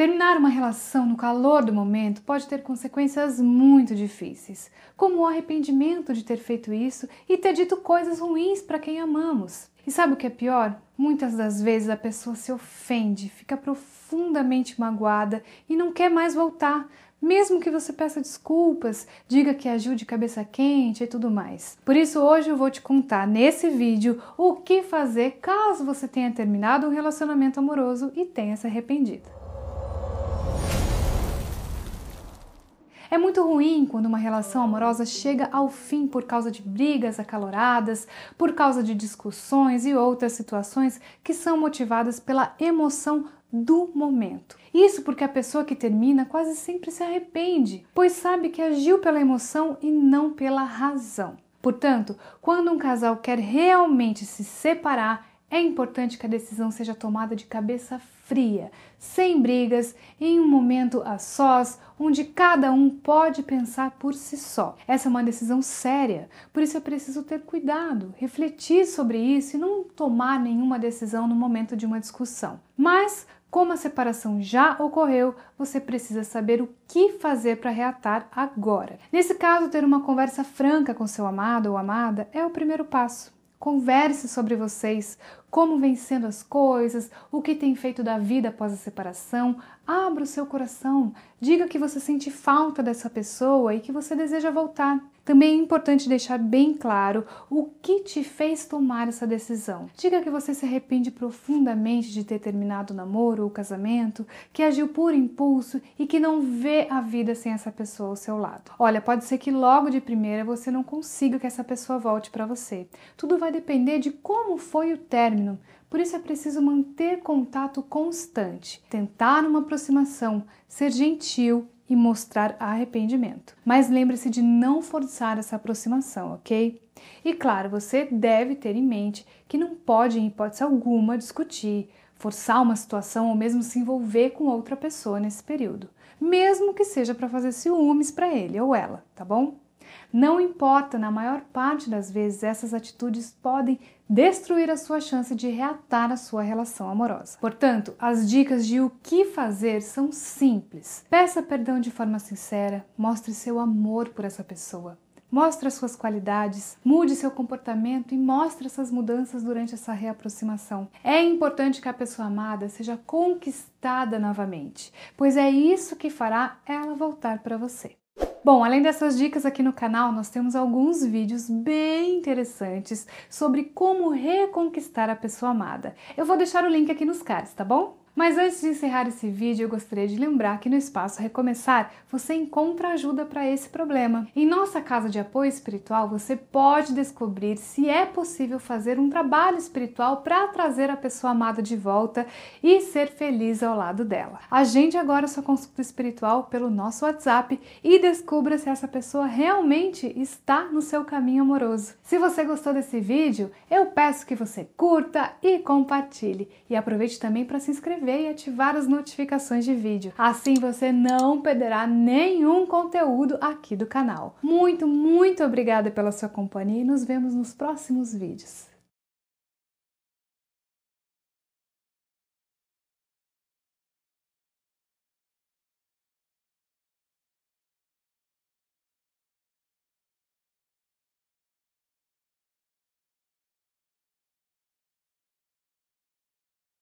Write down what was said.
Terminar uma relação no calor do momento pode ter consequências muito difíceis, como o arrependimento de ter feito isso e ter dito coisas ruins para quem amamos. E sabe o que é pior? Muitas das vezes a pessoa se ofende, fica profundamente magoada e não quer mais voltar, mesmo que você peça desculpas, diga que agiu de cabeça quente e tudo mais. Por isso, hoje eu vou te contar nesse vídeo o que fazer caso você tenha terminado um relacionamento amoroso e tenha se arrependido. É muito ruim quando uma relação amorosa chega ao fim por causa de brigas acaloradas, por causa de discussões e outras situações que são motivadas pela emoção do momento. Isso porque a pessoa que termina quase sempre se arrepende, pois sabe que agiu pela emoção e não pela razão. Portanto, quando um casal quer realmente se separar, é importante que a decisão seja tomada de cabeça fria, sem brigas, em um momento a sós, onde cada um pode pensar por si só. Essa é uma decisão séria, por isso é preciso ter cuidado, refletir sobre isso e não tomar nenhuma decisão no momento de uma discussão. Mas como a separação já ocorreu, você precisa saber o que fazer para reatar agora. Nesse caso, ter uma conversa franca com seu amado ou amada é o primeiro passo. Converse sobre vocês, como vem sendo as coisas, o que tem feito da vida após a separação. Abra o seu coração, diga que você sente falta dessa pessoa e que você deseja voltar. Também é importante deixar bem claro o que te fez tomar essa decisão. Diga que você se arrepende profundamente de ter terminado o namoro ou casamento, que agiu por impulso e que não vê a vida sem essa pessoa ao seu lado. Olha, pode ser que logo de primeira você não consiga que essa pessoa volte para você. Tudo vai depender de como foi o término. Por isso é preciso manter contato constante, tentar uma aproximação, ser gentil e mostrar arrependimento. Mas lembre-se de não forçar essa aproximação, ok? E claro, você deve ter em mente que não pode, em hipótese alguma, discutir, forçar uma situação ou mesmo se envolver com outra pessoa nesse período, mesmo que seja para fazer ciúmes para ele ou ela, tá bom? Não importa, na maior parte das vezes essas atitudes podem destruir a sua chance de reatar a sua relação amorosa. Portanto, as dicas de o que fazer são simples. Peça perdão de forma sincera, mostre seu amor por essa pessoa. Mostre as suas qualidades, mude seu comportamento e mostre essas mudanças durante essa reaproximação. É importante que a pessoa amada seja conquistada novamente, pois é isso que fará ela voltar para você. Bom, além dessas dicas aqui no canal, nós temos alguns vídeos bem interessantes sobre como reconquistar a pessoa amada. Eu vou deixar o link aqui nos cards, tá bom? Mas antes de encerrar esse vídeo, eu gostaria de lembrar que no espaço Recomeçar você encontra ajuda para esse problema. Em nossa casa de apoio espiritual, você pode descobrir se é possível fazer um trabalho espiritual para trazer a pessoa amada de volta e ser feliz ao lado dela. Agende agora sua consulta espiritual pelo nosso WhatsApp e descubra se essa pessoa realmente está no seu caminho amoroso. Se você gostou desse vídeo, eu peço que você curta e compartilhe e aproveite também para se inscrever inscrever e ativar as notificações de vídeo. Assim você não perderá nenhum conteúdo aqui do canal. Muito, muito obrigada pela sua companhia e nos vemos nos próximos vídeos.